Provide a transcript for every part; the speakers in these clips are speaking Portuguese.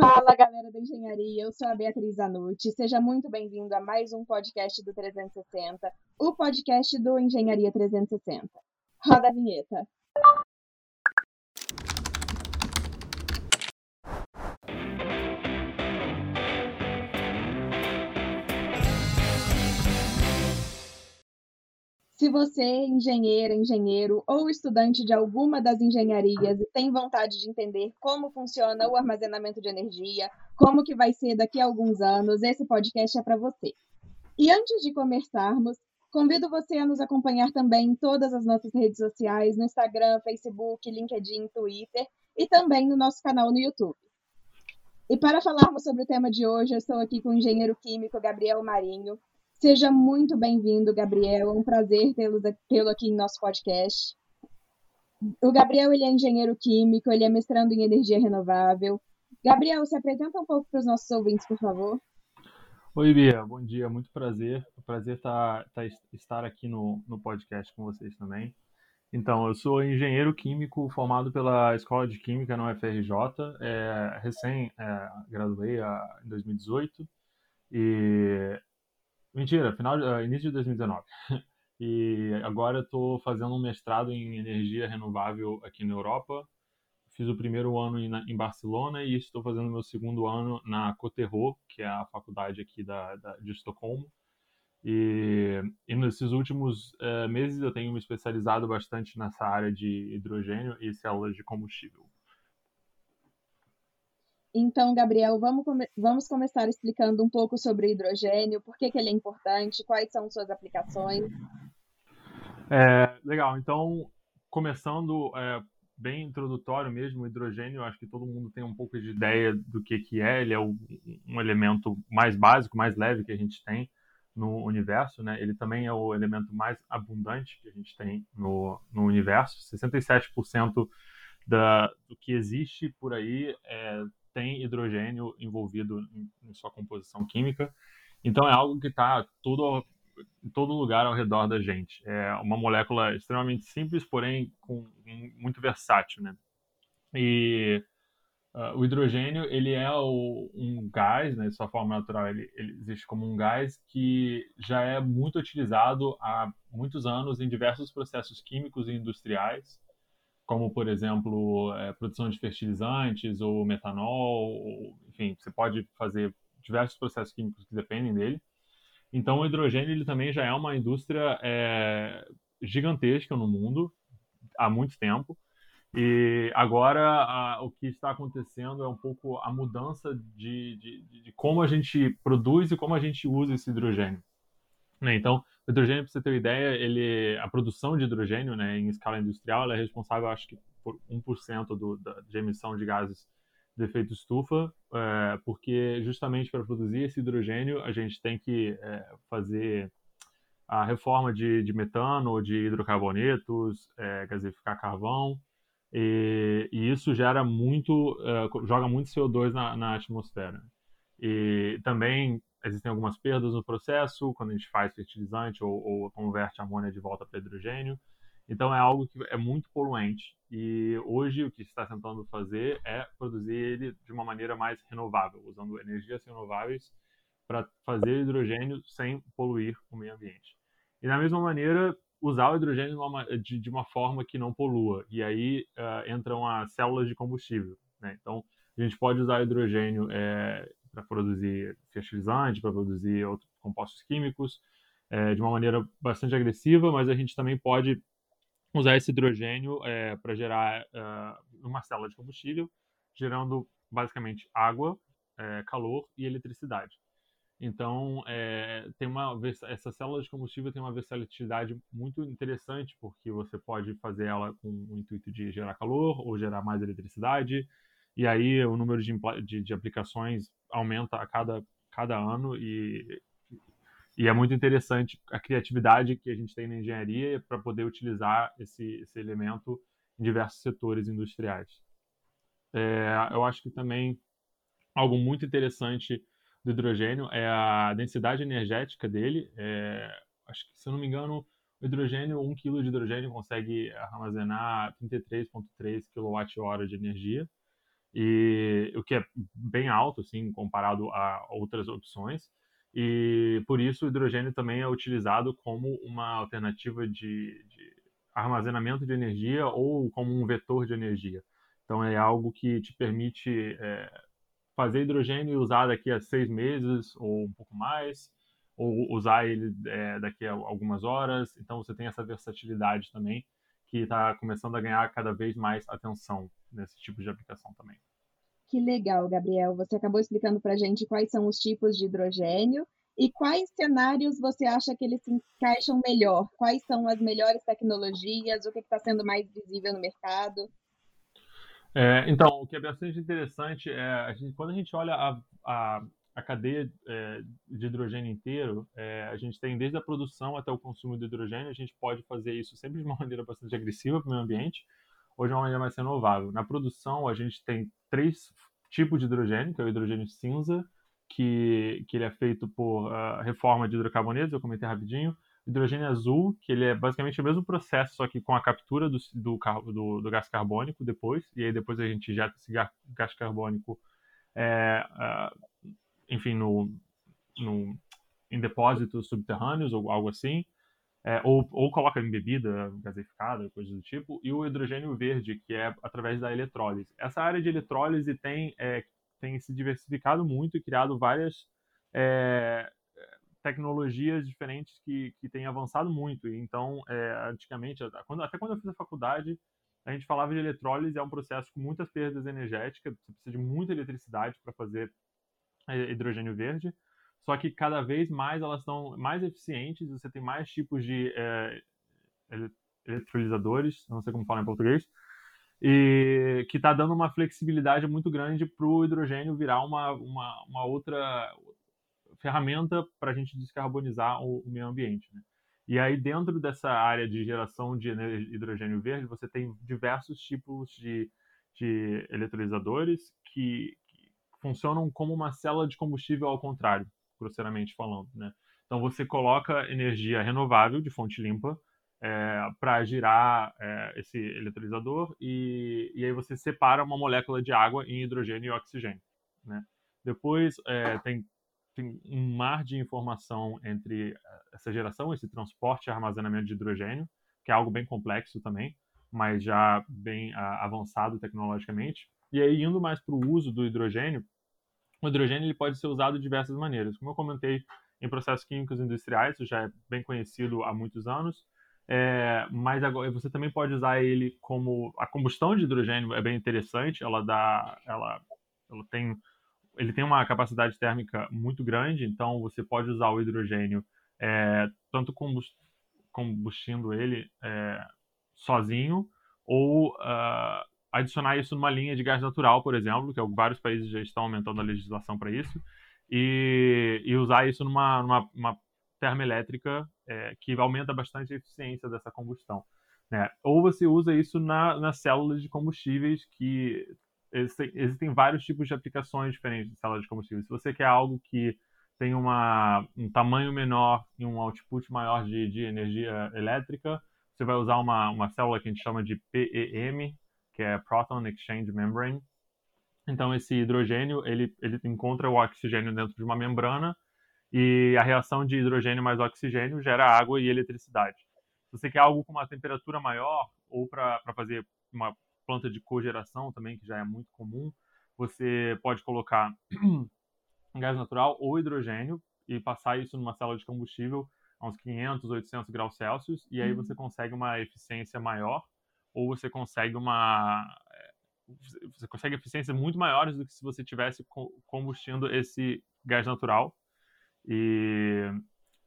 Fala galera da engenharia, eu sou a Beatriz Anucci. Seja muito bem-vindo a mais um podcast do 360, o podcast do Engenharia 360. Roda a vinheta. Se você é engenheira, engenheiro ou estudante de alguma das engenharias e tem vontade de entender como funciona o armazenamento de energia, como que vai ser daqui a alguns anos, esse podcast é para você. E antes de começarmos, convido você a nos acompanhar também em todas as nossas redes sociais, no Instagram, Facebook, LinkedIn, Twitter e também no nosso canal no YouTube. E para falarmos sobre o tema de hoje, eu estou aqui com o engenheiro químico Gabriel Marinho, Seja muito bem-vindo, Gabriel. É um prazer tê-lo aqui em nosso podcast. O Gabriel ele é engenheiro químico, ele é mestrando em energia renovável. Gabriel, se apresenta um pouco para os nossos ouvintes, por favor. Oi, Bia. Bom dia. Muito prazer. Prazer tá, tá, estar aqui no, no podcast com vocês também. Então, eu sou engenheiro químico formado pela Escola de Química na UFRJ. É, recém é, graduei a, em 2018 e Mentira, final, uh, início de 2019. e agora estou fazendo um mestrado em energia renovável aqui na Europa. Fiz o primeiro ano em, em Barcelona e estou fazendo meu segundo ano na Coterro, que é a faculdade aqui da, da de Estocolmo. E, e, nesses últimos uh, meses eu tenho me especializado bastante nessa área de hidrogênio e células de combustível. Então, Gabriel, vamos, come vamos começar explicando um pouco sobre o hidrogênio, por que, que ele é importante, quais são suas aplicações. É, legal, então, começando é, bem introdutório mesmo, o hidrogênio, acho que todo mundo tem um pouco de ideia do que, que é, ele é o, um elemento mais básico, mais leve que a gente tem no universo, né? Ele também é o elemento mais abundante que a gente tem no, no universo, 67% da, do que existe por aí é, tem hidrogênio envolvido em, em sua composição química. Então é algo que está tudo em todo lugar ao redor da gente. É uma molécula extremamente simples, porém com, muito versátil, né? E uh, o hidrogênio ele é o, um gás, né? Sua forma natural ele, ele, existe como um gás que já é muito utilizado há muitos anos em diversos processos químicos e industriais como, por exemplo, é, produção de fertilizantes ou metanol, ou, enfim, você pode fazer diversos processos químicos que dependem dele. Então, o hidrogênio ele também já é uma indústria é, gigantesca no mundo há muito tempo. E agora a, o que está acontecendo é um pouco a mudança de, de, de, como a gente produz e como a gente usa esse hidrogênio. Né? Então, o hidrogênio, para você ter uma ideia, ele, a produção de hidrogênio né, em escala industrial é responsável, acho que, por 1% do, da, de emissão de gases de efeito estufa, é, porque justamente para produzir esse hidrogênio a gente tem que é, fazer a reforma de, de metano, de hidrocarbonetos, é, gasificar carvão, e, e, isso gera muito, é, joga muito CO2 na, na atmosfera. E também existem algumas perdas no processo, quando a gente faz fertilizante ou, ou converte amônia de volta para hidrogênio. Então é algo que é muito poluente e hoje o que está tentando fazer é produzir ele de uma maneira mais renovável, usando energias renováveis para fazer hidrogênio sem poluir o meio ambiente. E da mesma maneira, usar o hidrogênio de uma, forma que não polua. E aí uh, entram as células de combustível. Né? Então, a gente pode usar hidrogênio é, para produzir fertilizante, para produzir outros compostos químicos, é, de uma maneira bastante agressiva, mas a gente também pode usar esse hidrogênio é, para gerar uh, uma célula de combustível, gerando basicamente água, calor e eletricidade. Então, tem uma essa célula de combustível tem uma versatilidade muito interessante, porque você pode fazer ela com o intuito de gerar calor ou gerar mais eletricidade, e aí o número de, de, de aplicações aumenta a cada, cada ano e, e é muito interessante a criatividade que a gente tem na engenharia para poder utilizar esse, esse elemento em diversos setores industriais. É, eu acho que também algo muito interessante do hidrogênio é a densidade energética dele. É, acho que, se eu não me engano, o hidrogênio, 1 kg de hidrogênio consegue armazenar 33,3 kWh de energia. E o que é bem alto, assim, comparado a outras opções. E por isso o hidrogênio também é utilizado como uma alternativa de, de armazenamento de energia ou como um vetor de energia. Então é algo que te permite é, fazer hidrogênio e usar daqui a seis meses ou um pouco mais, ou usar ele é, daqui a algumas horas. Então você tem essa versatilidade também que está começando a ganhar cada vez mais atenção nesse tipo de aplicação também. Que legal, Gabriel. Você acabou explicando para a gente quais são os tipos de hidrogênio e quais cenários você acha que eles se encaixam melhor? Quais são as melhores tecnologias? O que está sendo mais visível no mercado? É, então, o que é bastante interessante é a gente, quando a gente olha a, a, a cadeia é, de hidrogênio inteiro, é, a gente tem desde a produção até o consumo de hidrogênio, a gente pode fazer isso sempre de uma maneira bastante agressiva para o meio ambiente, ou de uma maneira mais renovável. Na produção, a gente tem três tipos de hidrogênio, que é o hidrogênio cinza, que, que ele é feito por uh, reforma de hidrocarbonetos, eu comentei rapidinho. Hidrogênio azul, que ele é basicamente o mesmo processo, só que com a captura do, do, do, do gás carbônico depois, e aí depois a gente injeta esse gás carbônico, é, uh, enfim, no, no, em depósitos subterrâneos ou algo assim é, ou, ou coloca em bebida gaseificada, coisas do tipo, e o hidrogênio verde, que é através da eletrólise. Essa área de eletrólise tem, é, tem se diversificado muito e criado várias é, tecnologias diferentes que, que têm avançado muito. Então, é, antigamente, quando, até quando eu fiz a faculdade, a gente falava de eletrólise, é um processo com muitas perdas energéticas, você precisa de muita eletricidade para fazer é, hidrogênio verde só que cada vez mais elas são mais eficientes, você tem mais tipos de é, eletrolisadores, não sei como falar em português, e que está dando uma flexibilidade muito grande para o hidrogênio virar uma, uma, uma outra ferramenta para a gente descarbonizar o, o meio ambiente. Né? E aí, dentro dessa área de geração de hidrogênio verde, você tem diversos tipos de, de que, que funcionam como uma célula de combustível ao contrário grosseiramente falando, né? Então você coloca energia renovável de fonte limpa é, para girar é, esse eletrolisador e, e aí você separa uma molécula de água em hidrogênio e oxigênio, né? Depois é, tem, tem um mar de informação entre essa geração, esse transporte e armazenamento de hidrogênio, que é algo bem complexo também, mas já bem a, avançado tecnologicamente. E aí, indo mais para o uso do hidrogênio, o hidrogênio ele pode ser usado de diversas maneiras. Como eu comentei, em processos químicos industriais, isso já é bem conhecido há muitos anos, é, mas agora você também pode usar ele como a combustão de hidrogênio é bem interessante. Ela dá, ela, ela tem, ele tem uma capacidade térmica muito grande, então você pode usar o hidrogênio é, tanto combustindo ele é, sozinho ou uh, adicionar isso numa linha de gás natural, por exemplo, que vários países já estão aumentando a legislação para isso, e, e, usar isso numa, numa, numa termoelétrica é, que aumenta bastante a eficiência dessa combustão. Né? Ou você usa isso na, nas células de combustíveis, que existem, existem vários tipos de aplicações diferentes de células de combustíveis. Se você quer algo que tem uma, um tamanho menor e um output maior de, de energia elétrica, você vai usar uma, uma célula que a gente chama de PEM, que é Proton Exchange Membrane. Então esse hidrogênio ele, ele encontra o oxigênio dentro de uma membrana e a reação de hidrogênio mais oxigênio gera água e eletricidade. Se você quer algo com uma temperatura maior ou para fazer uma planta de cogeração também, que já é muito comum, você pode colocar gás natural ou hidrogênio e passar isso numa célula de combustível a uns 500, 800 graus Celsius e aí uhum. você consegue uma eficiência maior ou você consegue uma eh, você consegue eficiências muito maiores do que se você tivesse combustindo esse gás natural. E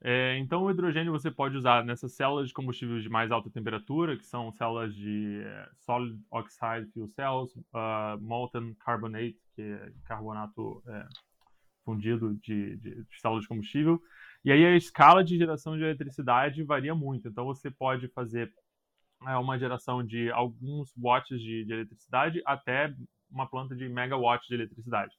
é, então o hidrogênio você pode usar nessas células de combustível de mais alta temperatura, que são células de é, solid oxide fuel cells, uh, molten carbonate, que é carbonato é, fundido de, de, de células de combustível. E aí a escala de geração de eletricidade varia muito. Então você pode fazer é, uma geração de alguns watts de, de eletricidade até uma planta de megawatts de eletricidade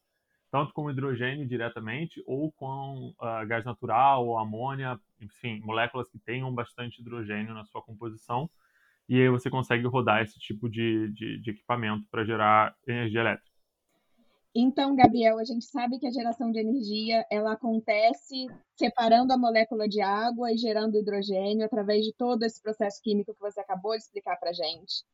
tanto com hidrogênio diretamente ou com uh, gás natural ou amônia, enfim, moléculas que tenham bastante hidrogênio na sua composição. E aí você consegue rodar esse tipo de, de, de equipamento para gerar energia elétrica. Então, Gabriel, a gente sabe que a geração de energia ela acontece separando a molécula de água e gerando hidrogênio através de todo esse processo químico que você acabou de explicar para a gente.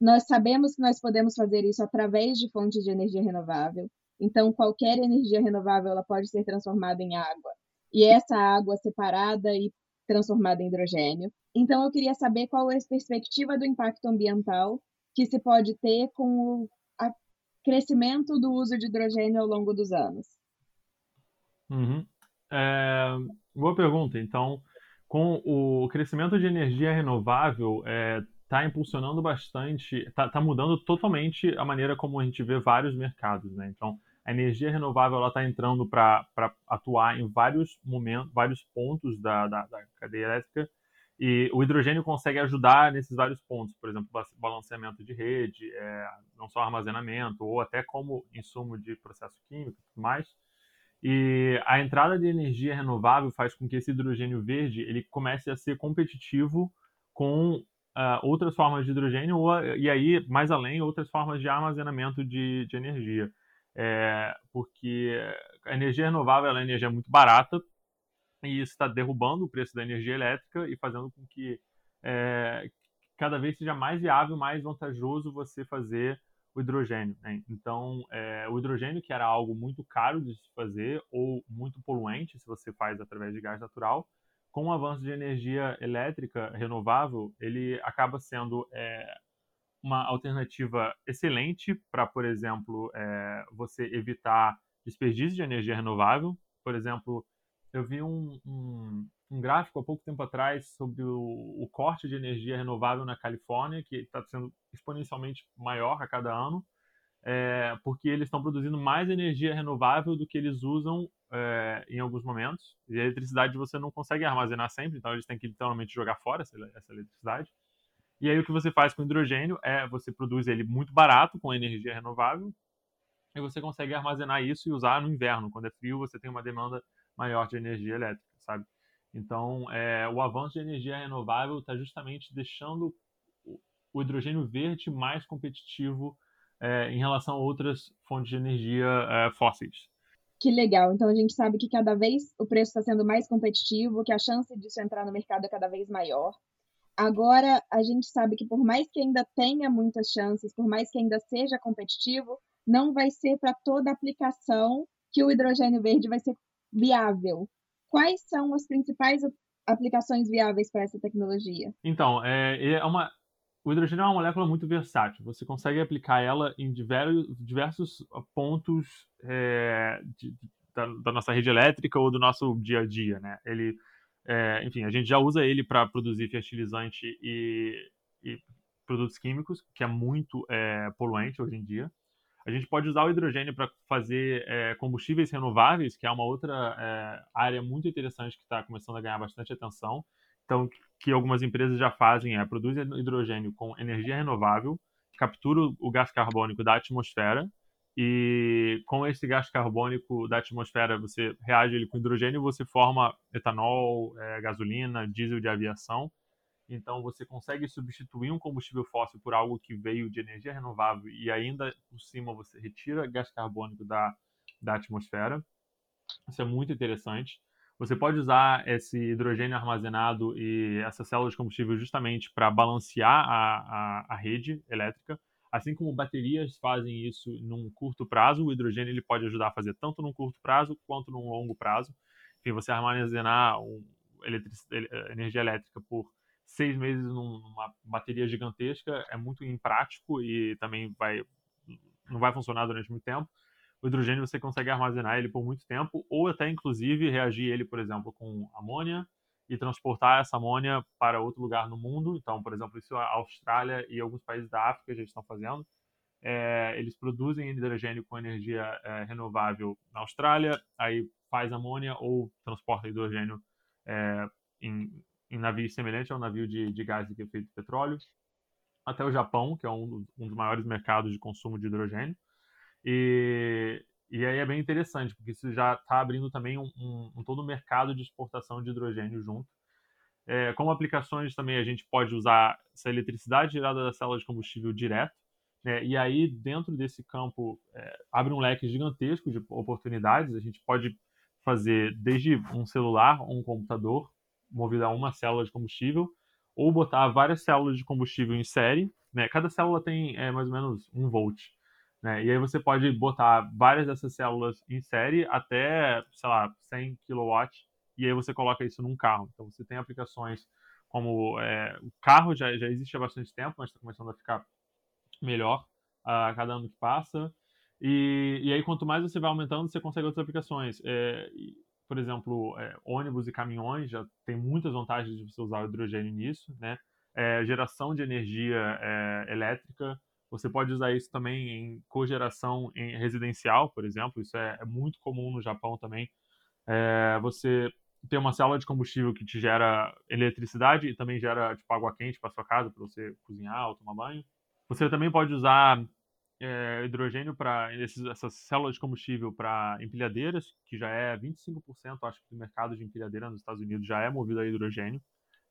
Nós sabemos que nós podemos fazer isso através de fontes de energia renovável. Então, qualquer energia renovável ela pode ser transformada em água. E essa água separada e transformada em hidrogênio. Então, eu queria saber qual é a perspectiva do impacto ambiental que se pode ter com o crescimento do uso de hidrogênio ao longo dos anos? Uhum. É, boa pergunta. Então, com o crescimento de energia renovável, está é, tá impulsionando bastante, está tá mudando totalmente a maneira como a gente vê vários mercados. Né? Então, a energia renovável está entrando para atuar em vários momentos, vários pontos da, da, da cadeia elétrica e o hidrogênio consegue ajudar nesses vários pontos, por exemplo, balanceamento de rede, é, não só armazenamento, ou até como insumo de processo químico e tudo mais. E a entrada de energia renovável faz com que esse hidrogênio verde ele comece a ser competitivo com uh, outras formas de hidrogênio ou, e aí, mais além, outras formas de armazenamento de, de energia. É, porque a energia renovável é energia muito barata, e isso está derrubando o preço da energia elétrica e fazendo com que é, cada vez seja mais viável, mais vantajoso você fazer o hidrogênio. Né? Então, é, o hidrogênio, que era algo muito caro de se fazer ou muito poluente, se você faz através de gás natural, com o avanço de energia elétrica renovável, ele acaba sendo é, uma alternativa excelente para, por exemplo, é, você evitar desperdício de energia renovável. Por exemplo, eu vi um, um, um, gráfico há pouco tempo atrás sobre o, o corte de energia renovável na Califórnia, que está sendo exponencialmente maior a cada ano, é, porque eles estão produzindo mais energia renovável do que eles usam é, em alguns momentos. E a eletricidade você não consegue armazenar sempre, então eles têm que literalmente jogar fora essa, essa eletricidade. E aí o que você faz com hidrogênio é você produz ele muito barato com energia renovável e você consegue armazenar isso e usar no inverno. Quando é frio, você tem uma demanda maior de energia elétrica, sabe? Então, é, o avanço de energia renovável está justamente deixando o hidrogênio verde mais competitivo é, em relação a outras fontes de energia é, fósseis. Que legal. Então a gente sabe que cada vez o preço está sendo mais competitivo, que a chance disso entrar no mercado é cada vez maior. Agora a gente sabe que por mais que ainda tenha muitas chances, por mais que ainda seja competitivo, não vai ser para toda aplicação que o hidrogênio verde vai ser viável. Quais são as principais aplicações viáveis para essa tecnologia? Então, é, é uma, o hidrogênio é uma molécula muito versátil. Você consegue aplicar ela em diversos, diversos pontos é, de, da, da, nossa rede elétrica ou do nosso dia a dia. Né? Ele, é, enfim, a gente já usa ele para produzir fertilizante e, e, produtos químicos, que é muito é, poluente hoje em dia. A gente pode usar o hidrogênio para fazer é, combustíveis renováveis, que é uma outra é, área muito interessante que está começando a ganhar bastante atenção. Então, que algumas empresas já fazem é produzir hidrogênio com energia renovável, captura o gás carbônico da atmosfera e com esse gás carbônico da atmosfera você reage ele com hidrogênio, você forma etanol, é, gasolina, diesel de aviação então você consegue substituir um combustível fóssil por algo que veio de energia renovável e ainda por cima você retira gás carbônico da, da atmosfera. Isso é muito interessante. Você pode usar esse hidrogênio armazenado e essa célula de combustível justamente para balancear a, a, a, rede elétrica. Assim como baterias fazem isso num curto prazo, o hidrogênio ele pode ajudar a fazer tanto num curto prazo quanto num longo prazo. Enfim, você armazenar um, energia elétrica por seis meses numa bateria gigantesca é muito imprático e também vai não vai funcionar durante muito tempo. O hidrogênio você consegue armazenar ele por muito tempo ou até inclusive reagir ele, por exemplo, com amônia e transportar essa amônia para outro lugar no mundo. Então, por exemplo, isso a Austrália e alguns países da África já estão fazendo. É, eles produzem hidrogênio com energia é, renovável na Austrália, aí faz amônia ou transporta hidrogênio é, em, em navios semelhantes ao navio de, de gás de efeito de petróleo, até o Japão, que é um, um dos maiores mercados de consumo de hidrogênio. E, e aí é bem interessante, porque isso já está abrindo também um, um, um, todo o mercado de exportação de hidrogênio junto. É, como aplicações também a gente pode usar essa eletricidade gerada da célula de combustível direto. Né? E aí, dentro desse campo, é, abre um leque gigantesco de oportunidades. A gente pode fazer desde um celular um computador movido a uma célula de combustível, ou botar várias células de combustível em série. Né? Cada célula tem é, mais ou menos um volt. Né? E aí você pode botar várias dessas células em série até, sei lá, 100 kW, e aí você coloca isso num carro. Então você tem aplicações como é, o carro já, já existe há bastante tempo, mas está começando a ficar melhor a cada ano que passa. E, e aí, quanto mais você vai aumentando, você consegue outras aplicações. É, por exemplo, é, ônibus e caminhões já tem muitas vantagens de você usar hidrogênio nisso, né? É, geração de energia é, elétrica, você pode usar isso também em cogeração em residencial, por exemplo, isso é, é muito comum no Japão também. É, você tem uma célula de combustível que te gera eletricidade e também gera tipo, água quente para sua casa, para você cozinhar ou tomar banho. Você também pode usar é, hidrogênio para essas células de combustível para empilhadeiras, que já é 25%, acho que do mercado de empilhadeira nos Estados Unidos já é movido a hidrogênio.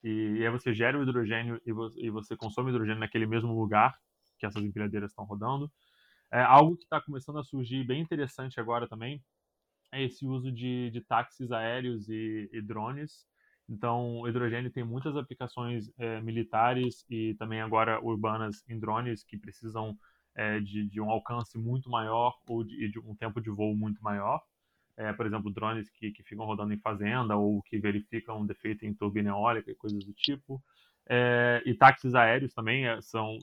E, e aí você gera o hidrogênio e você, e você consome hidrogênio naquele mesmo lugar que essas empilhadeiras estão rodando. É, algo que está começando a surgir bem interessante agora também é esse uso de, de táxis aéreos e, e drones, então, o hidrogênio tem muitas aplicações é, militares e também agora urbanas em drones que precisam é, de, de, um alcance muito maior ou de, de, um tempo de voo muito maior. É, por exemplo, drones que, que ficam rodando em fazenda ou que verificam defeito em turbina eólica e coisas do tipo. e táxis aéreos também são.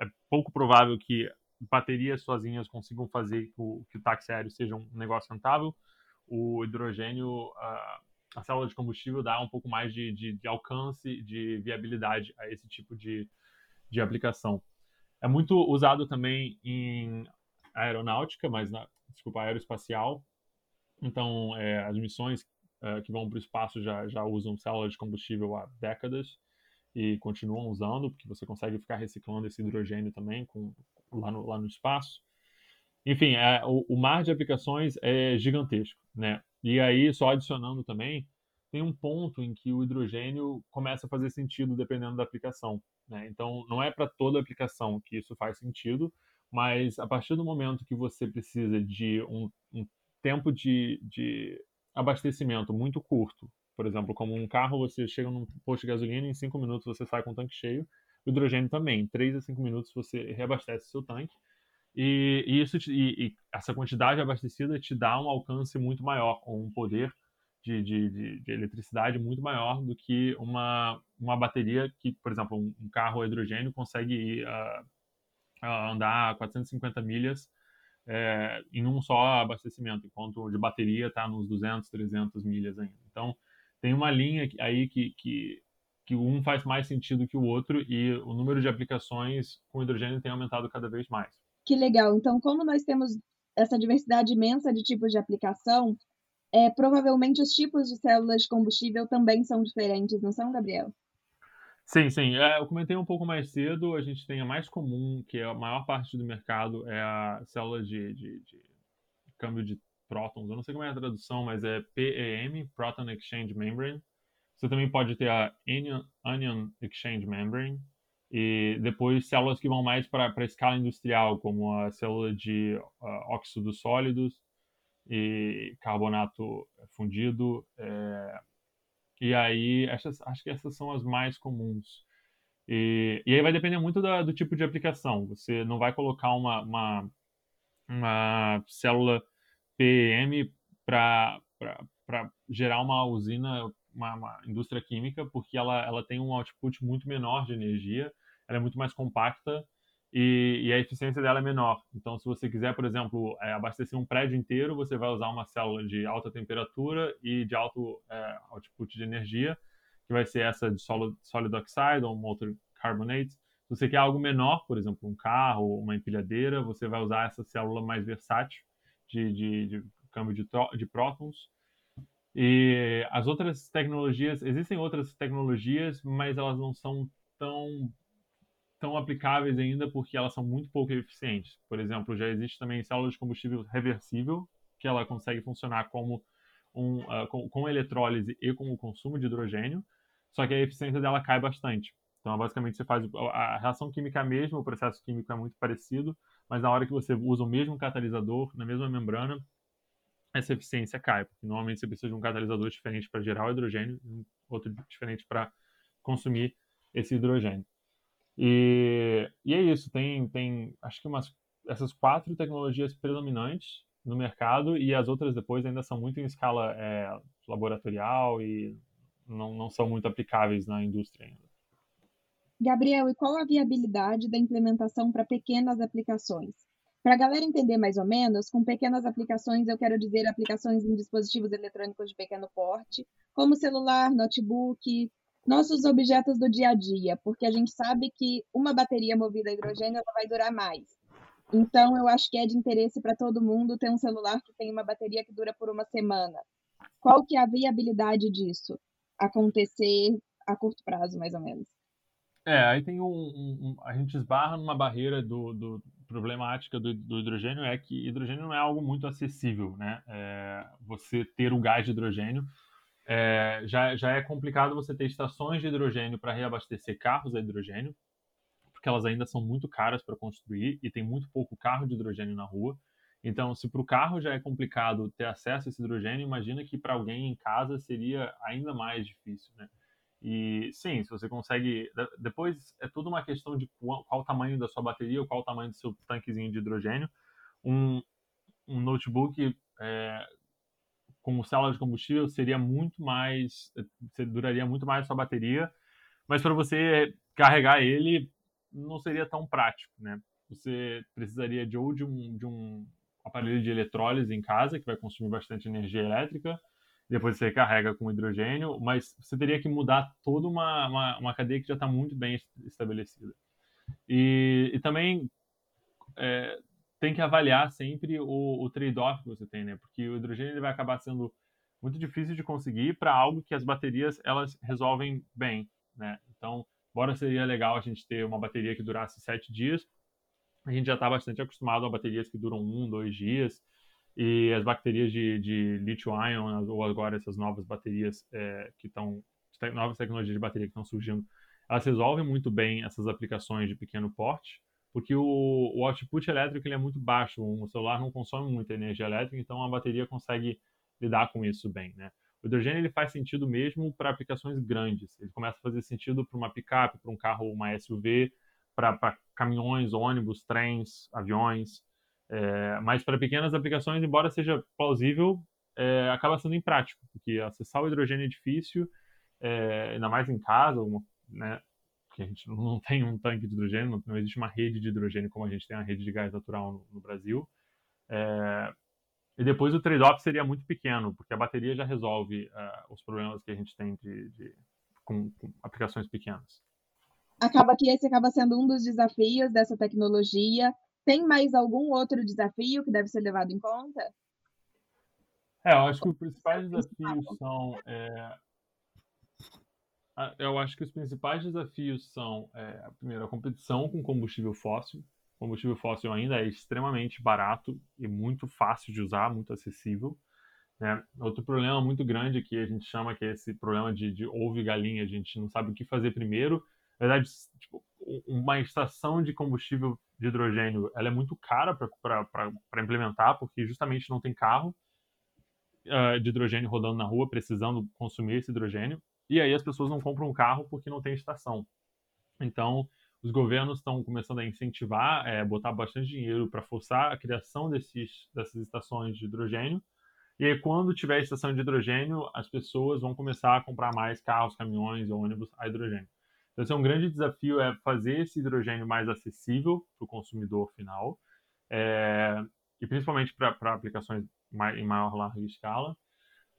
É pouco provável que baterias sozinhas consigam fazer que o, que o táxi aéreo seja um negócio rentável. O hidrogênio. Uh, a célula de combustível dá um pouco mais de, de, de alcance, de viabilidade a esse tipo de, de aplicação. É muito usado também em aeronáutica, mas na, desculpa, aeroespacial. Então, é, as missões é, que vão para o espaço já, já usam células de combustível há décadas e continuam usando, porque você consegue ficar reciclando esse hidrogênio também com, lá, no, lá no espaço. Enfim, é, o, o mar de aplicações é gigantesco, né? E aí, só adicionando também, tem um ponto em que o hidrogênio começa a fazer sentido dependendo da aplicação. Né? Então, não é para toda aplicação que isso faz sentido, mas a partir do momento que você precisa de um, um tempo de, de abastecimento muito curto, por exemplo, como um carro, você chega num posto de gasolina e em 5 minutos você sai com o tanque cheio, o hidrogênio também, em 3 a 5 minutos você reabastece seu tanque, e, e isso e, e, essa quantidade abastecida te dá um alcance muito maior, um poder de, de, de, de, eletricidade muito maior do que uma, uma bateria que, por exemplo, um, um carro a hidrogênio consegue ir, uh, uh, andar 450 milhas é, em um só abastecimento, enquanto de bateria está nos 200, 300 milhas ainda. Então, tem uma linha aí que, que, que um faz mais sentido que o outro e o número de aplicações com hidrogênio tem aumentado cada vez mais. Que legal. Então, como nós temos essa diversidade imensa de tipos de aplicação, é, provavelmente os tipos de células de combustível também são diferentes, não são, Gabriel? Sim, sim. É, eu comentei um pouco mais cedo, a gente tem a mais comum, que é a maior parte do mercado, é a célula de, de, de câmbio de prótons. Eu não sei como é a tradução, mas é PEM, Proton Exchange Membrane. Você também pode ter a Anion Exchange Membrane, e depois células que vão mais para a escala industrial, como a célula de uh, óxidos sólidos e carbonato fundido. É, e aí, essas, acho que essas são as mais comuns. E, e aí vai depender muito da, do tipo de aplicação. Você não vai colocar uma, uma, uma célula PEM para gerar uma usina uma, uma, indústria química, porque ela, ela tem um output muito menor de energia, ela é muito mais compacta e, e a eficiência dela é menor. Então, se você quiser, por exemplo, é, abastecer um prédio inteiro, você vai usar uma célula de alta temperatura e de alto é, output de energia, que vai ser essa de solid, solid oxide ou molten carbonate. Se você quer algo menor, por exemplo, um carro, uma empilhadeira, você vai usar essa célula mais versátil de, de, de câmbio de, de prótons, e as outras tecnologias, existem outras tecnologias, mas elas não são tão tão aplicáveis ainda porque elas são muito pouco eficientes. Por exemplo, já existe também célula de combustível reversível, que ela consegue funcionar como um, uh, com, com, eletrólise e com o consumo de hidrogênio, só que a eficiência dela cai bastante. Então, basicamente, você faz a reação química é a mesma, o processo químico é muito parecido, mas na hora que você usa o mesmo catalisador, na mesma membrana, essa eficiência cai, porque normalmente você precisa de um catalisador diferente para gerar o hidrogênio outro diferente para consumir esse hidrogênio. E, e é isso, tem, tem acho que umas, essas quatro tecnologias predominantes no mercado e as outras depois ainda são muito em escala é, laboratorial e não, não são muito aplicáveis na indústria ainda. Gabriel, e qual a viabilidade da implementação para pequenas aplicações? Para a galera entender mais ou menos, com pequenas aplicações eu quero dizer aplicações em dispositivos eletrônicos de pequeno porte, como celular, notebook, nossos objetos do dia a dia, porque a gente sabe que uma bateria movida a hidrogênio ela vai durar mais. Então, eu acho que é de interesse para todo mundo ter um celular que tem uma bateria que dura por uma semana. Qual que é a viabilidade disso acontecer a curto prazo, mais ou menos? É, aí tem um, um, a gente esbarra numa barreira do, do problemática do, do, hidrogênio é que hidrogênio não é algo muito acessível, né? É, você ter o gás de hidrogênio é, já, já é complicado você ter estações de hidrogênio para reabastecer carros a hidrogênio, porque elas ainda são muito caras para construir e tem muito pouco carro de hidrogênio na rua. Então, se para o carro já é complicado ter acesso a esse hidrogênio, imagina que para alguém em casa seria ainda mais difícil, né? E sim, se você consegue. Depois é tudo uma questão de qual, qual o tamanho da sua bateria ou qual o tamanho do seu tanquezinho de hidrogênio. Um, um notebook é, com célula de combustível seria muito mais. duraria muito mais a sua bateria, mas para você carregar ele não seria tão prático, né? Você precisaria de ou de um, de um aparelho de eletrólise em casa, que vai consumir bastante energia elétrica, depois você recarrega com hidrogênio, mas você teria que mudar toda uma, uma, uma cadeia que já está muito bem estabelecida. E, e também é, tem que avaliar sempre o, o trade-off que você tem, né? Porque o hidrogênio ele vai acabar sendo muito difícil de conseguir para algo que as baterias elas resolvem bem, né? Então, embora seria legal a gente ter uma bateria que durasse sete dias, a gente já está bastante acostumado a baterias que duram um, dois dias. E as baterias de, de lítio-ion, ou agora essas novas baterias é, que estão, novas tecnologias de bateria que estão surgindo, elas resolvem muito bem essas aplicações de pequeno porte, porque o, o output elétrico ele é muito baixo, o celular não consome muita energia elétrica, então a bateria consegue lidar com isso bem, né? O hidrogênio ele faz sentido mesmo para aplicações grandes. Ele começa a fazer sentido para uma picape, para um carro, uma SUV, para caminhões, ônibus, trens, aviões. É, mas para pequenas aplicações, embora seja plausível, é, acaba sendo imprático, porque acessar o hidrogênio é difícil, é, ainda mais em casa, uma, né, que a gente não tem um tanque de hidrogênio, não, não, existe uma rede de hidrogênio como a gente tem a rede de gás natural no, no Brasil. É, e depois o trade-off seria muito pequeno, porque a bateria já resolve uh, os problemas que a gente tem de, de com, com aplicações pequenas. Acaba que esse acaba sendo um dos desafios dessa tecnologia, tem mais algum outro desafio que deve ser levado em conta? É, eu acho que os principais desafios são. É... Eu acho que os principais desafios são, é, primeiro, a competição com combustível fóssil. O combustível fóssil ainda é extremamente barato e muito fácil de usar, muito acessível. Né? Outro problema muito grande que a gente chama que é esse problema de, de ovo e galinha, a gente não sabe o que fazer primeiro. Na verdade, tipo, uma estação de combustível de hidrogênio ela é muito cara para implementar, porque justamente não tem carro uh, de hidrogênio rodando na rua precisando consumir esse hidrogênio. E aí as pessoas não compram um carro porque não tem estação. Então, os governos estão começando a incentivar, é, botar bastante dinheiro para forçar a criação desses, dessas estações de hidrogênio. E aí, quando tiver estação de hidrogênio, as pessoas vão começar a comprar mais carros, caminhões ônibus a hidrogênio. Então, esse é um grande desafio é fazer esse hidrogênio mais acessível para o consumidor final, é, e principalmente para aplicações em maior larga escala.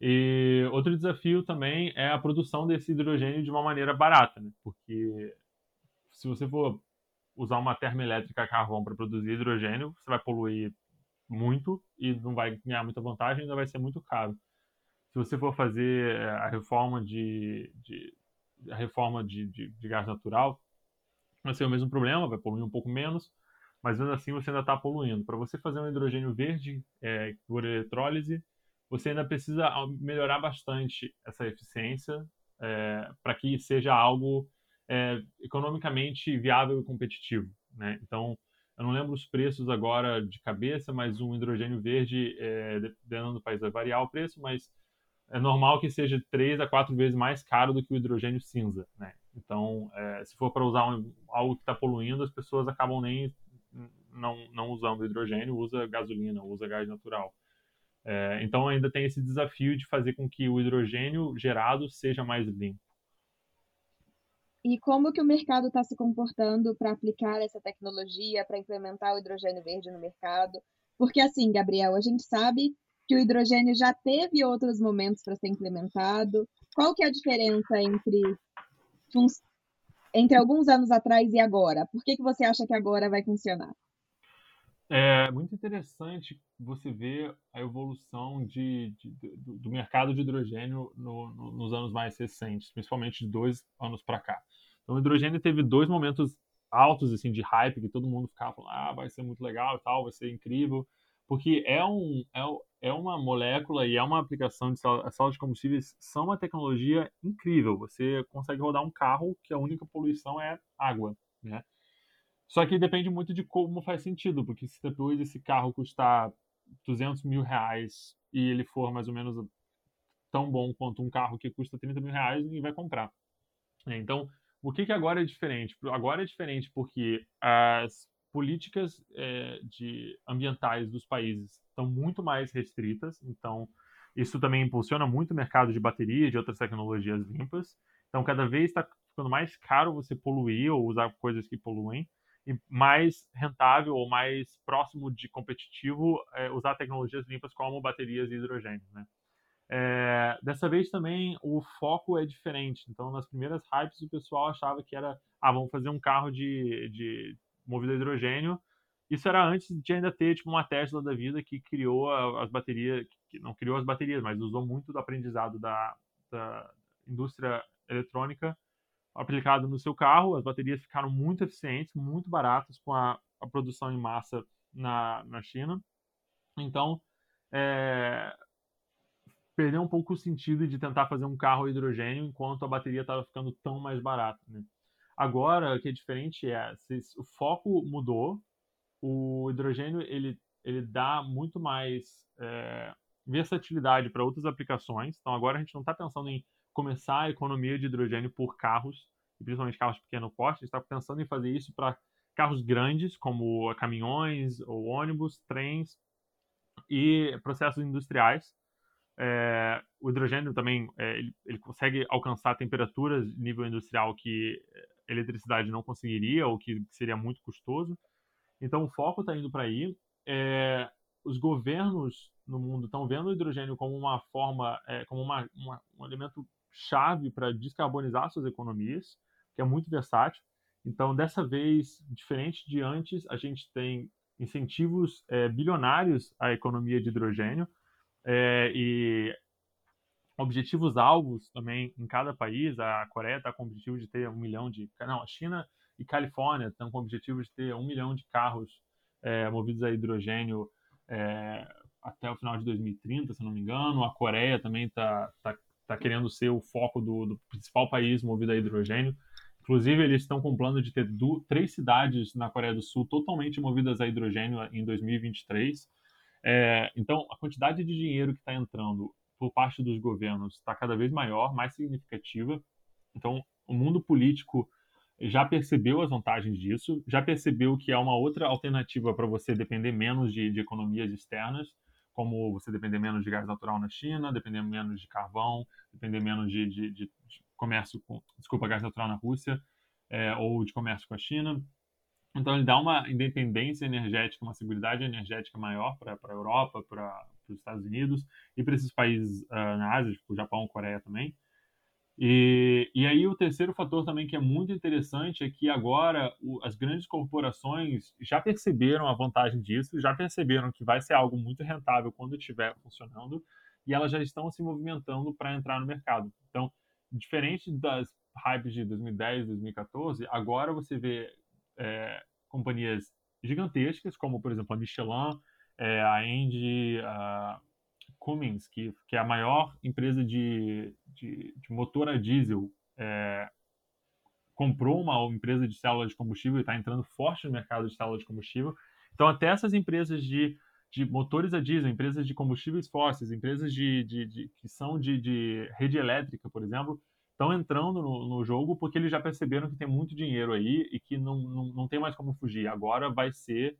E outro desafio também é a produção desse hidrogênio de uma maneira barata, né? porque se você for usar uma termoelétrica a carvão para produzir hidrogênio, você vai poluir muito e não vai ganhar muita vantagem, ainda vai ser muito caro. Se você for fazer é, a reforma de, de a reforma de, de, de, gás natural, vai ser o mesmo problema, vai poluir um pouco menos, mas mesmo assim você ainda está poluindo. Para você fazer um hidrogênio verde é, por eletrólise, você ainda precisa melhorar bastante essa eficiência é, para que seja algo é, economicamente viável e competitivo. Né? Então, eu não lembro os preços agora de cabeça, mas um hidrogênio verde, é, dependendo do país, vai variar o preço, mas é normal que seja três a quatro vezes mais caro do que o hidrogênio cinza. Né? Então, é, se for para usar um, algo que está poluindo, as pessoas acabam nem não, não usando hidrogênio, usa gasolina, usa gás natural. É, então, ainda tem esse desafio de fazer com que o hidrogênio gerado seja mais limpo e como que o mercado está se comportando para aplicar essa tecnologia, para implementar o hidrogênio verde no mercado. Porque assim, Gabriel, a gente sabe que o hidrogênio já teve outros momentos para ser implementado. Qual que é a diferença entre, entre alguns anos atrás e agora? Por que, que você acha que agora vai funcionar? É muito interessante você ver a evolução de, de, do, do, mercado de hidrogênio no, no, nos anos mais recentes, principalmente de dois anos para cá. Então, o hidrogênio teve dois momentos altos assim de hype que todo mundo ficava falando, ah, vai ser muito legal e tal, vai ser incrível, porque é um é, é uma molécula e é uma aplicação de sala de combustíveis são uma tecnologia incrível. Você consegue rodar um carro que a única poluição é água, né? Só que depende muito de como faz sentido, porque se depois esse carro custar 200 mil reais e ele for mais ou menos tão bom quanto um carro que custa 30 mil reais, ninguém vai comprar. É, então, o que, que agora é diferente? Agora é diferente porque as políticas é, de ambientais dos países estão muito mais restritas, então isso também impulsiona muito o mercado de bateria e de outras tecnologias limpas. Então, cada vez está ficando mais caro você poluir ou usar coisas que poluem mais rentável ou mais próximo de competitivo é, usar tecnologias limpas como baterias de hidrogênio, né? É, dessa vez também o foco é diferente. Então, nas primeiras hypes, o pessoal achava que era, ah, vamos fazer um carro de, de movido a hidrogênio. Isso era antes de ainda ter tipo uma Tesla da vida que criou as baterias, que não criou as baterias, mas usou muito do aprendizado da, da indústria eletrônica aplicado no seu carro. As baterias ficaram muito eficientes, muito baratas com a, a produção em massa na, na China. Então, é, perdeu um pouco o sentido de tentar fazer um carro a hidrogênio enquanto a bateria estava ficando tão mais barata. Né? Agora, o que é diferente é, o foco mudou, o hidrogênio ele, ele dá muito mais é, versatilidade para outras aplicações. Então, agora a gente não está pensando em começar a economia de hidrogênio por carros, principalmente carros de pequeno porte, está pensando em fazer isso para carros grandes, como caminhões ou ônibus, trens e processos industriais. É, o hidrogênio também é, ele, ele, consegue alcançar temperaturas de nível industrial que a eletricidade não conseguiria ou que seria muito custoso. Então o foco está indo para aí. É, os governos no mundo estão vendo o hidrogênio como uma forma, é, como uma, uma, um elemento chave para descarbonizar suas economias, que é muito versátil. Então, dessa vez, diferente de antes, a gente tem incentivos é, bilionários à economia de hidrogênio é, e objetivos alvos também em cada país. A Coreia está com o objetivo de ter um milhão de. Não, a China e Califórnia estão com o objetivo de ter um milhão de carros é, movidos a hidrogênio é, até o final de 2030, se não me engano. A Coreia também está tá, tá querendo ser o foco do, do, principal país movido a hidrogênio. Inclusive, eles estão com o plano de ter três cidades na Coreia do Sul totalmente movidas a hidrogênio em 2023. É, então, a quantidade de dinheiro que está entrando por parte dos governos está cada vez maior, mais significativa. Então, o mundo político já percebeu as vantagens disso, já percebeu que é uma outra alternativa para você depender menos de, de, economias externas, como você depender menos de gás natural na China, depender menos de carvão, depender menos de, de, de comércio com, desculpa, gás natural na Rússia, é, ou de comércio com a China. Então, ele dá uma independência energética, uma segurança energética maior para a Europa, para os Estados Unidos e para esses países uh, na Ásia, tipo Japão, Coreia também. E, e aí o terceiro fator também que é muito interessante é que agora o, as grandes corporações já perceberam a vantagem disso, já perceberam que vai ser algo muito rentável quando estiver funcionando e elas já estão se movimentando para entrar no mercado. Então, diferente das hypes de 2010, 2014, agora você vê é, companhias gigantescas, como por exemplo a Michelin, é, a Engie, a Cummins, que, que é a maior empresa de, de, de motor a diesel é, comprou uma empresa de célula de combustível e está entrando forte no mercado de célula de combustível. Então, até essas empresas de, de motores a diesel, empresas de combustíveis fósseis, empresas de, de, de que são de, de, rede elétrica, por exemplo, estão entrando no, no, jogo porque eles já perceberam que tem muito dinheiro aí e que não, não, não tem mais como fugir. Agora vai ser,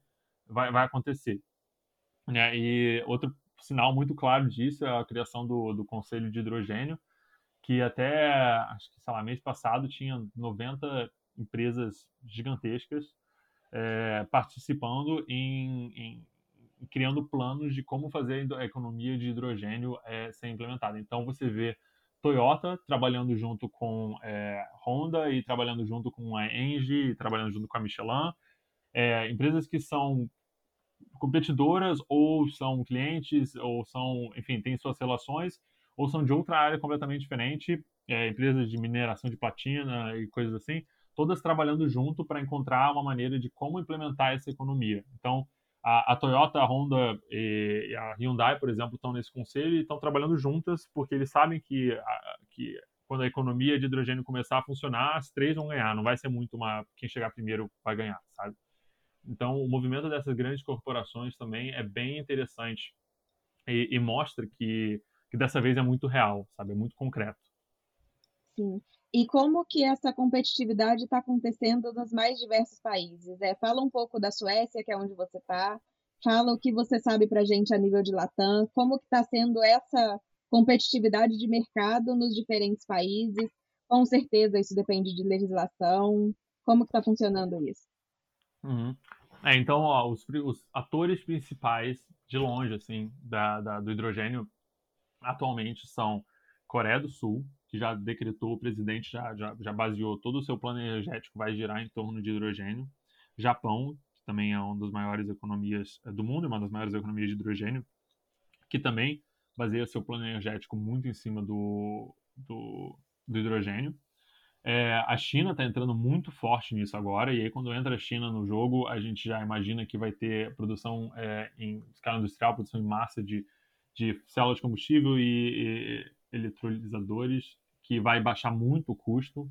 vai, vai acontecer. Né? E outro sinal muito claro disso é a criação do, do Conselho de Hidrogênio, que até, acho que, sei lá, mês passado tinha 90 empresas gigantescas é, participando em, em, criando planos de como fazer a economia de hidrogênio é, ser implementada. Então, você vê Toyota trabalhando junto com é, Honda e trabalhando junto com a Engie, trabalhando junto com a Michelin, é, empresas que são competidoras ou são clientes ou são, enfim, têm suas relações ou são de outra área completamente diferente, é, empresas de mineração de platina e coisas assim, todas trabalhando junto para encontrar uma maneira de como implementar essa economia. Então, a, a Toyota, a Honda e a Hyundai, por exemplo, estão nesse conselho e estão trabalhando juntas porque eles sabem que, a, que quando a economia de hidrogênio começar a funcionar, as três vão ganhar. Não vai ser muito uma quem chegar primeiro vai ganhar, sabe? Então, o movimento dessas grandes corporações também é bem interessante e, e mostra que, que dessa vez é muito real, sabe? É muito concreto. Sim. E como que essa competitividade está acontecendo nos mais diversos países? É, fala um pouco da Suécia, que é onde você está. Fala o que você sabe para a gente a nível de Latam. Como que está sendo essa competitividade de mercado nos diferentes países? Com certeza isso depende de legislação. Como que está funcionando isso? Uhum. É, então, ó, os, os, atores principais, de longe, assim, da, da, do hidrogênio atualmente são Coreia do Sul, que já decretou, o presidente já, já, já baseou todo o seu plano energético, vai girar em torno de hidrogênio. Japão, que também é uma das maiores economias é, do mundo, uma das maiores economias de hidrogênio, que também baseia seu plano energético muito em cima do, do, do hidrogênio. É, a China está entrando muito forte nisso agora, e aí quando entra a China no jogo, a gente já imagina que vai ter produção é, em escala industrial, produção em massa de, de células de combustível e, e eletrolisadores, que vai baixar muito o custo.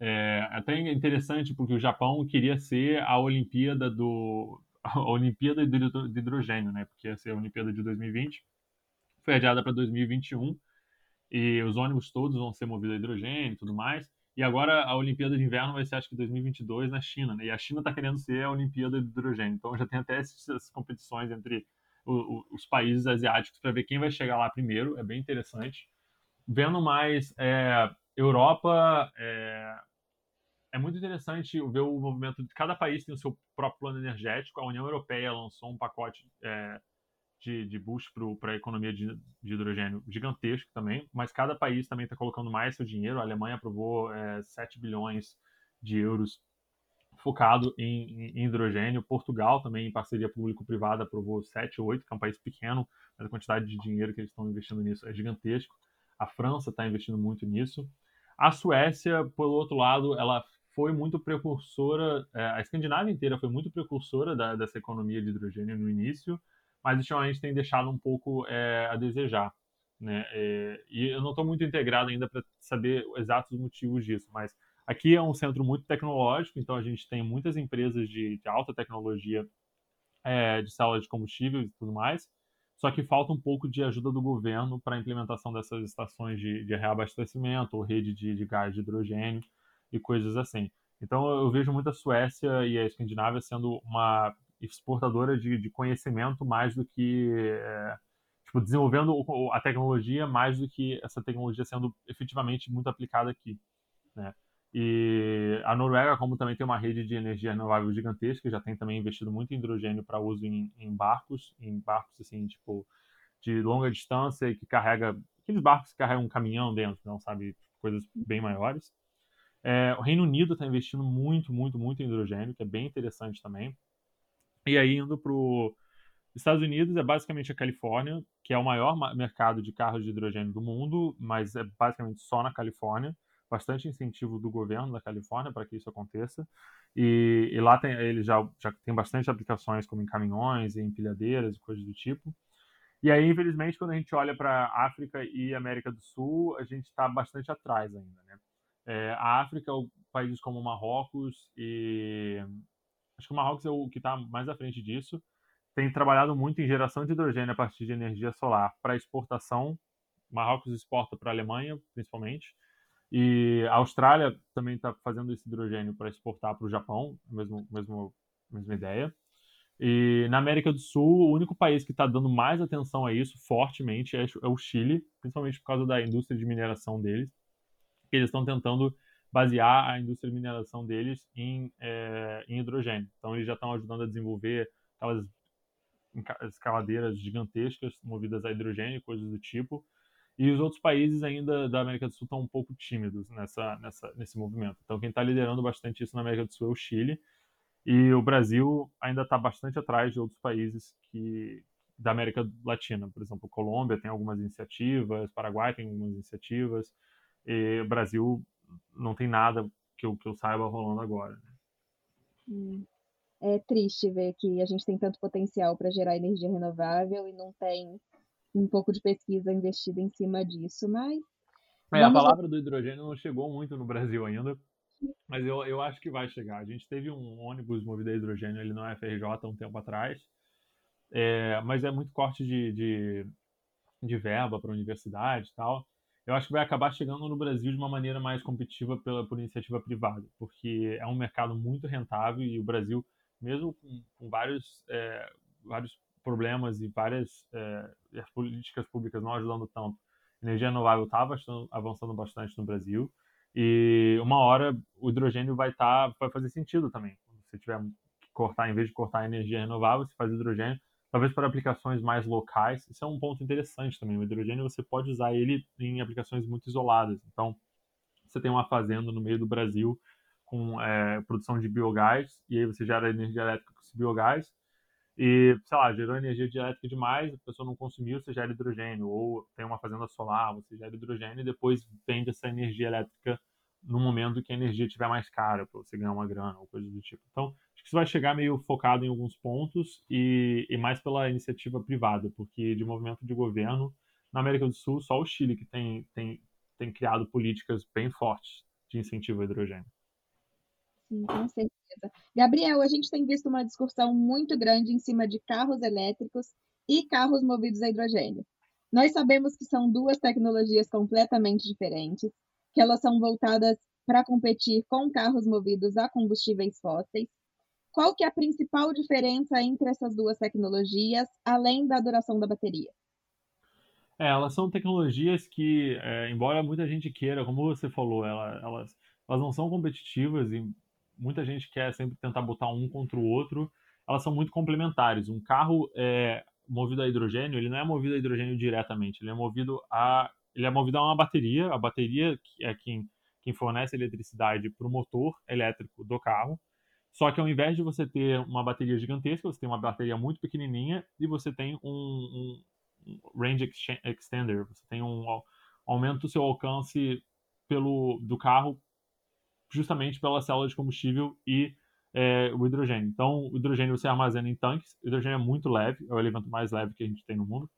É até interessante porque o Japão queria ser a Olimpíada do a Olimpíada de hidrogênio, né? Porque ia ser a Olimpíada de 2020, foi adiada para 2021 e os ônibus todos vão ser movidos a hidrogênio e tudo mais. E agora a Olimpíada de Inverno vai ser, acho que 2022 na China, né? E a China está querendo ser a Olimpíada de hidrogênio. Então já tem até essas competições entre o, o, os países asiáticos para ver quem vai chegar lá primeiro. É bem interessante. Vendo mais é, Europa, é, é muito interessante ver o movimento cada país tem o seu próprio plano energético. A União Europeia lançou um pacote é, de, de boost para a economia de, de, hidrogênio gigantesco também, mas cada país também está colocando mais seu dinheiro. A Alemanha aprovou é, 7 bilhões de euros focado em, em, hidrogênio. Portugal também, em parceria público-privada, aprovou 7 ou 8, que é um país pequeno, mas a quantidade de dinheiro que eles estão investindo nisso é gigantesco. A França está investindo muito nisso. A Suécia, pelo outro lado, ela foi muito precursora, é, a Escandinávia inteira foi muito precursora da, dessa economia de hidrogênio no início, mas ultimamente tem deixado um pouco é, a desejar. Né? É, e eu não estou muito integrado ainda para saber exatos motivos disso, mas aqui é um centro muito tecnológico, então a gente tem muitas empresas de, de alta tecnologia é, de células de combustível e tudo mais, só que falta um pouco de ajuda do governo para a implementação dessas estações de, de reabastecimento ou rede de, de gás de hidrogênio e coisas assim. Então eu vejo muito a Suécia e a Escandinávia sendo uma exportadora de, de conhecimento mais do que é, tipo, desenvolvendo a tecnologia mais do que essa tecnologia sendo efetivamente muito aplicada aqui, né? E a Noruega, como também tem uma rede de energia renovável gigantesca, já tem também investido muito em hidrogênio para uso em, em, barcos, em barcos assim, tipo, de longa distância que carrega aqueles barcos que carregam um caminhão dentro, não sabe, coisas bem maiores. É, o Reino Unido está investindo muito, muito, muito em hidrogênio, que é bem interessante também. E aí, indo para os Estados Unidos, é basicamente a Califórnia, que é o maior mercado de carros de hidrogênio do mundo, mas é basicamente só na Califórnia. Bastante incentivo do governo da Califórnia para que isso aconteça. E, e lá tem, ele já, já tem bastante aplicações, como em caminhões, em empilhadeiras e coisas do tipo. E aí, infelizmente, quando a gente olha para África e América do Sul, a gente está bastante atrás ainda, né? É, a África, países como Marrocos e acho que o Marrocos é o que está mais à frente disso, tem trabalhado muito em geração de hidrogênio a partir de energia solar para exportação. Marrocos exporta para a Alemanha, principalmente, e a Austrália também está fazendo esse hidrogênio para exportar para o Japão, mesmo, mesmo, mesma ideia. E na América do Sul, o único país que está dando mais atenção a isso fortemente é, é, o Chile, principalmente por causa da indústria de mineração deles. Eles estão tentando basear a indústria de mineração deles em, é, em hidrogênio. Então, eles já estão ajudando a desenvolver aquelas escaladeiras gigantescas movidas a hidrogênio, coisas do tipo. E os outros países ainda da América do Sul estão um pouco tímidos nessa, nessa, nesse movimento. Então, quem está liderando bastante isso na América do Sul é o Chile. E o Brasil ainda está bastante atrás de outros países que da América Latina. Por exemplo, Colômbia tem algumas iniciativas, Paraguai tem algumas iniciativas, e o Brasil não tem nada que eu, que eu saiba rolando agora. Né? Hum. É triste ver que a gente tem tanto potencial para gerar energia renovável e não tem um pouco de pesquisa investida em cima disso, mas. É, a palavra do hidrogênio não chegou muito no Brasil ainda. Mas eu, eu acho que vai chegar. A gente teve um ônibus movido a hidrogênio ali no FRJ um tempo atrás, é, mas é muito corte de, de, de verba para a universidade e tal. Eu acho que vai acabar chegando no Brasil de uma maneira mais competitiva pela, por iniciativa privada, porque é um mercado muito rentável e o Brasil, mesmo com, com vários, é, vários problemas e várias é, as políticas públicas não ajudando tanto, energia renovável está avançando bastante no Brasil. E uma hora o hidrogênio vai estar, tá, vai fazer sentido também. Se tiver que cortar, em vez de cortar energia renovável, você faz hidrogênio, talvez para aplicações mais locais. Isso é um ponto interessante também. O hidrogênio você pode usar ele em aplicações muito isoladas. Então, você tem uma fazenda no meio do Brasil com é, produção de biogás e aí você gera energia elétrica com esse biogás e, sei lá, gerou energia elétrica demais, a pessoa não consumiu, você gera hidrogênio. Ou tem uma fazenda solar, você gera hidrogênio e depois vende essa energia elétrica no momento que a energia estiver mais cara, para você ganhar uma grana ou coisa do tipo. Então, acho que isso vai chegar meio focado em alguns pontos e, e mais pela iniciativa privada, porque de movimento de governo, na América do Sul, só o Chile que tem, tem, tem criado políticas bem fortes de incentivo ao hidrogênio. Sim, com certeza. Gabriel, a gente tem visto uma discussão muito grande em cima de carros elétricos e carros movidos a hidrogênio. Nós sabemos que são duas tecnologias completamente diferentes, que elas são voltadas para competir com carros movidos a combustíveis fósseis. Qual que é a principal diferença entre essas duas tecnologias, além da duração da bateria? É, elas são tecnologias que, é, embora muita gente queira, como você falou, ela, elas, elas não são competitivas e muita gente quer sempre tentar botar um contra o outro, elas são muito complementares. Um carro é, movido a hidrogênio, ele não é movido a hidrogênio diretamente, ele é movido a ele é movido a uma bateria, a bateria é quem, quem fornece eletricidade para o motor elétrico do carro. Só que ao invés de você ter uma bateria gigantesca, você tem uma bateria muito pequenininha e você tem um, um range extender, você tem um aumento do seu alcance pelo do carro justamente pela célula de combustível e é, o hidrogênio. Então, o hidrogênio você armazena em tanques. O hidrogênio é muito leve, é o elemento mais leve que a gente tem no mundo.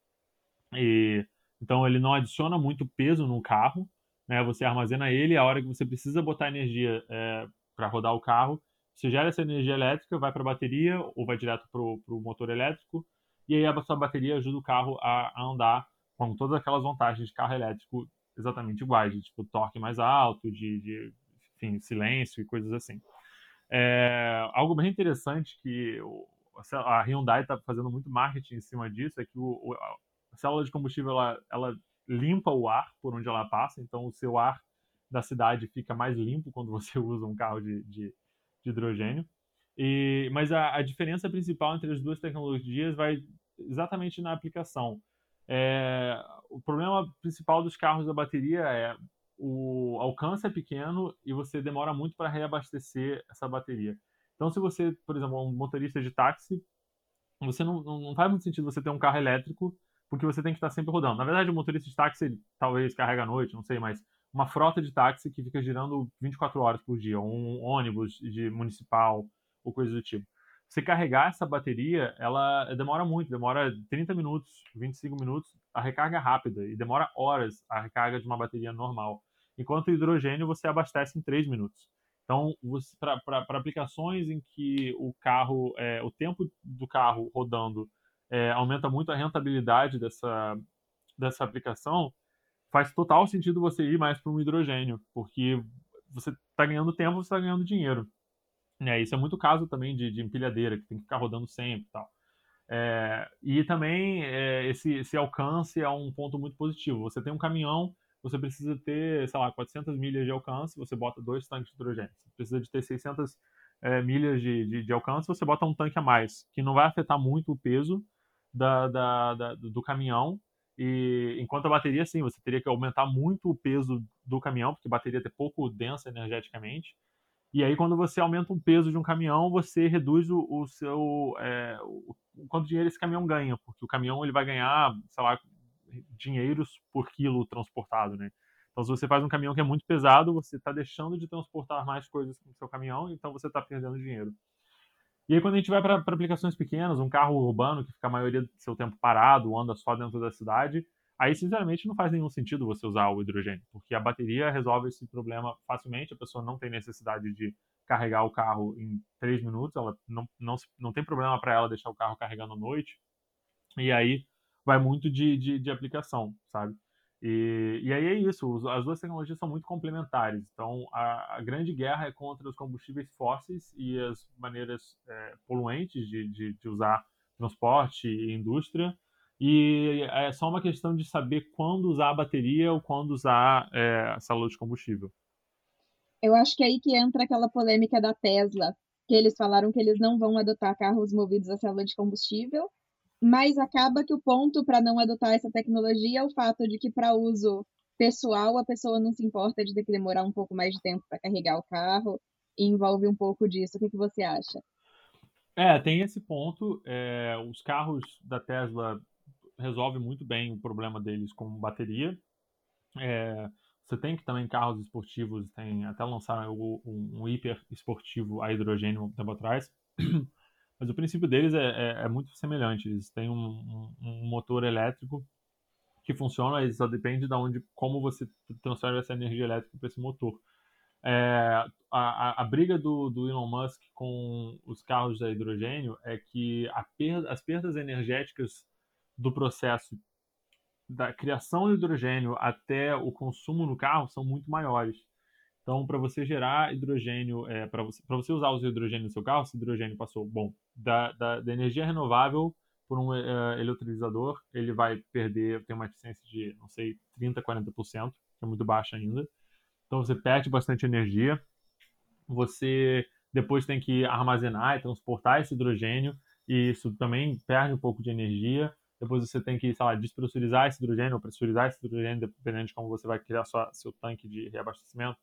E, então, ele não adiciona muito peso no carro. Né? Você armazena ele, a hora que você precisa botar energia é, para rodar o carro, você gera essa energia elétrica, vai para a bateria ou vai direto para o motor elétrico. E aí a sua bateria ajuda o carro a, a andar com todas aquelas vantagens de carro elétrico exatamente iguais, de tipo torque mais alto, de, de enfim, silêncio e coisas assim. É, algo bem interessante que o, a Hyundai está fazendo muito marketing em cima disso é que o, a célula de combustível ela, ela limpa o ar por onde ela passa, então o seu ar da cidade fica mais limpo quando você usa um carro de, de, de hidrogênio. E, mas a, a, diferença principal entre as duas tecnologias vai exatamente na aplicação. É, o problema principal dos carros da bateria é o alcance é pequeno e você demora muito para reabastecer essa bateria. Então, se você, por exemplo, é um motorista de táxi, você não, não, faz muito sentido você ter um carro elétrico, porque você tem que estar sempre rodando. Na verdade, o motorista de táxi talvez carrega à noite, não sei, mas uma frota de táxi que fica girando 24 horas por dia, um ônibus de municipal ou coisa do tipo. Você carregar essa bateria, ela demora muito, demora 30 minutos, 25 minutos a recarga rápida e demora horas a recarga de uma bateria normal enquanto o hidrogênio você abastece em 3 minutos. Então, para aplicações em que o carro, é, o tempo do carro rodando é, aumenta muito a rentabilidade dessa, dessa aplicação, faz total sentido você ir mais para um hidrogênio, porque você está ganhando tempo, você está ganhando dinheiro. É, isso é muito caso também de, de, empilhadeira, que tem que ficar rodando sempre e tal. É, e também é, esse, esse alcance é um ponto muito positivo. Você tem um caminhão você precisa ter, sei lá, 400 milhas de alcance, você bota dois tanques de hidrogênio. Você precisa de ter 600 é, milhas de, de, de, alcance, você bota um tanque a mais, que não vai afetar muito o peso da, da, da, do caminhão. E enquanto a bateria, sim, você teria que aumentar muito o peso do caminhão, porque a bateria é pouco densa energeticamente. E aí, quando você aumenta o peso de um caminhão, você reduz o, o seu. É, o, o quanto dinheiro esse caminhão ganha, porque o caminhão ele vai ganhar, sei lá, dinheiros por quilo transportado, né? Então, se você faz um caminhão que é muito pesado, você está deixando de transportar mais coisas com o seu caminhão, então você está perdendo dinheiro. E aí, quando a gente vai para aplicações pequenas, um carro urbano que fica a maioria do seu tempo parado, anda só dentro da cidade, aí, sinceramente, não faz nenhum sentido você usar o hidrogênio, porque a bateria resolve esse problema facilmente, a pessoa não tem necessidade de carregar o carro em três minutos, ela não, não, não tem problema para ela deixar o carro carregando à noite, e aí vai muito de, de, de aplicação, sabe? E, e aí é isso, as duas tecnologias são muito complementares. Então, a, a grande guerra é contra os combustíveis fósseis e as maneiras é, poluentes de, de, de, usar transporte e indústria. E é só uma questão de saber quando usar a bateria ou quando usar é, a célula de combustível. Eu acho que é aí que entra aquela polêmica da Tesla, que eles falaram que eles não vão adotar carros movidos a célula de combustível, mas acaba que o ponto para não adotar essa tecnologia é o fato de que, para uso pessoal, a pessoa não se importa de ter que demorar um pouco mais de tempo para carregar o carro, e envolve um pouco disso. O que, que você acha? É, tem esse ponto. É, os carros da Tesla resolvem muito bem o problema deles com bateria. É, você tem que também carros esportivos, tem até lançaram um, um hiper esportivo a hidrogênio um tempo atrás. Mas o princípio deles é, é, é muito semelhante. Eles têm um, um, um, motor elétrico que funciona, e só depende de onde, como você transfere essa energia elétrica para esse motor. É, a, a, briga do, do, Elon Musk com os carros da hidrogênio é que perda, as perdas energéticas do processo da criação de hidrogênio até o consumo no carro são muito maiores. Então, para você gerar hidrogênio, é, para você, você usar o hidrogênio no seu carro, se o hidrogênio passou, bom, da, da, da energia renovável por um uh, eletrolizador, ele vai perder, tem uma eficiência de, não sei, 30%, 40%, que é muito baixa ainda. Então, você perde bastante energia. Você depois tem que armazenar e transportar esse hidrogênio, e isso também perde um pouco de energia. Depois você tem que, sei lá, despressurizar esse hidrogênio ou pressurizar esse hidrogênio, dependendo de como você vai criar sua, seu tanque de reabastecimento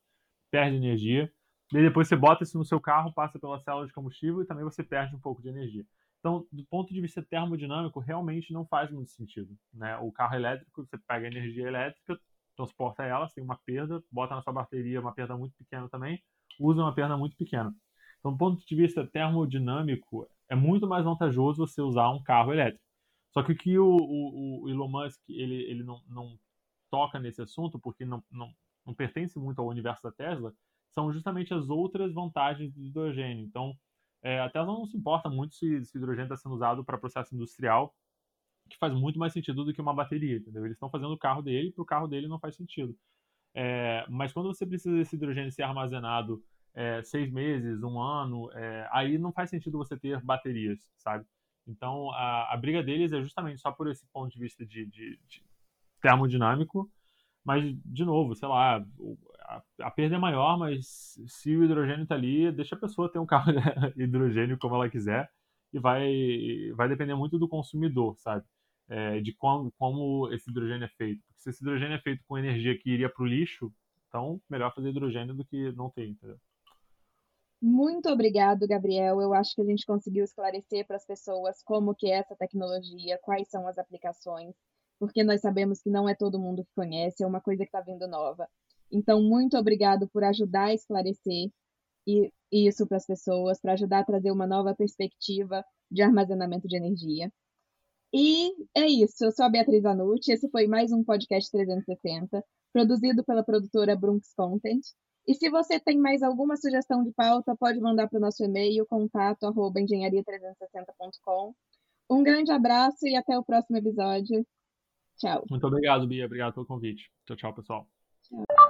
perde energia. E depois você bota isso no seu carro, passa pela célula de combustível e também você perde um pouco de energia. Então, do ponto de vista termodinâmico, realmente não faz muito sentido. Né? O carro elétrico, você pega a energia elétrica, transporta ela, tem uma perda, bota na sua bateria uma perda muito pequena também, usa uma perda muito pequena. Então, do ponto de vista termodinâmico, é muito mais vantajoso você usar um carro elétrico. Só que o que o, o, o Elon Musk ele, ele não, não toca nesse assunto, porque não, não, não pertence muito ao universo da Tesla, são justamente as outras vantagens do hidrogênio. Então, é, a Tesla não se importa muito se, se o hidrogênio está sendo usado para processo industrial, que faz muito mais sentido do que uma bateria, entendeu? Eles estão fazendo o carro dele, para o carro dele não faz sentido. É, mas quando você precisa desse hidrogênio ser armazenado é, seis meses, um ano, é, aí não faz sentido você ter baterias, sabe? Então, a, a, briga deles é justamente só por esse ponto de vista de, de, de termodinâmico, mas, de novo, sei lá, a, a perda é maior, mas se o hidrogênio está ali, deixa a pessoa ter um carro hidrogênio como ela quiser e vai, vai depender muito do consumidor, sabe? É, de como, como esse hidrogênio é feito. Porque se esse hidrogênio é feito com energia que iria para o lixo, então melhor fazer hidrogênio do que não ter, entendeu? Muito obrigado, Gabriel. Eu acho que a gente conseguiu esclarecer para as pessoas como que é essa tecnologia, quais são as aplicações porque nós sabemos que não é todo mundo que conhece, é uma coisa que está vindo nova. Então, muito obrigado por ajudar a esclarecer isso para as pessoas, para ajudar a trazer uma nova perspectiva de armazenamento de energia. E é isso, eu sou a Beatriz Anucci, esse foi mais um podcast 360, produzido pela produtora Brunx Content. E se você tem mais alguma sugestão de pauta, pode mandar para o nosso e-mail, contato engenharia360.com. Um grande abraço e até o próximo episódio. Tchau. Muito obrigado, Bia. Obrigado pelo convite. Tchau, tchau, pessoal. Tchau.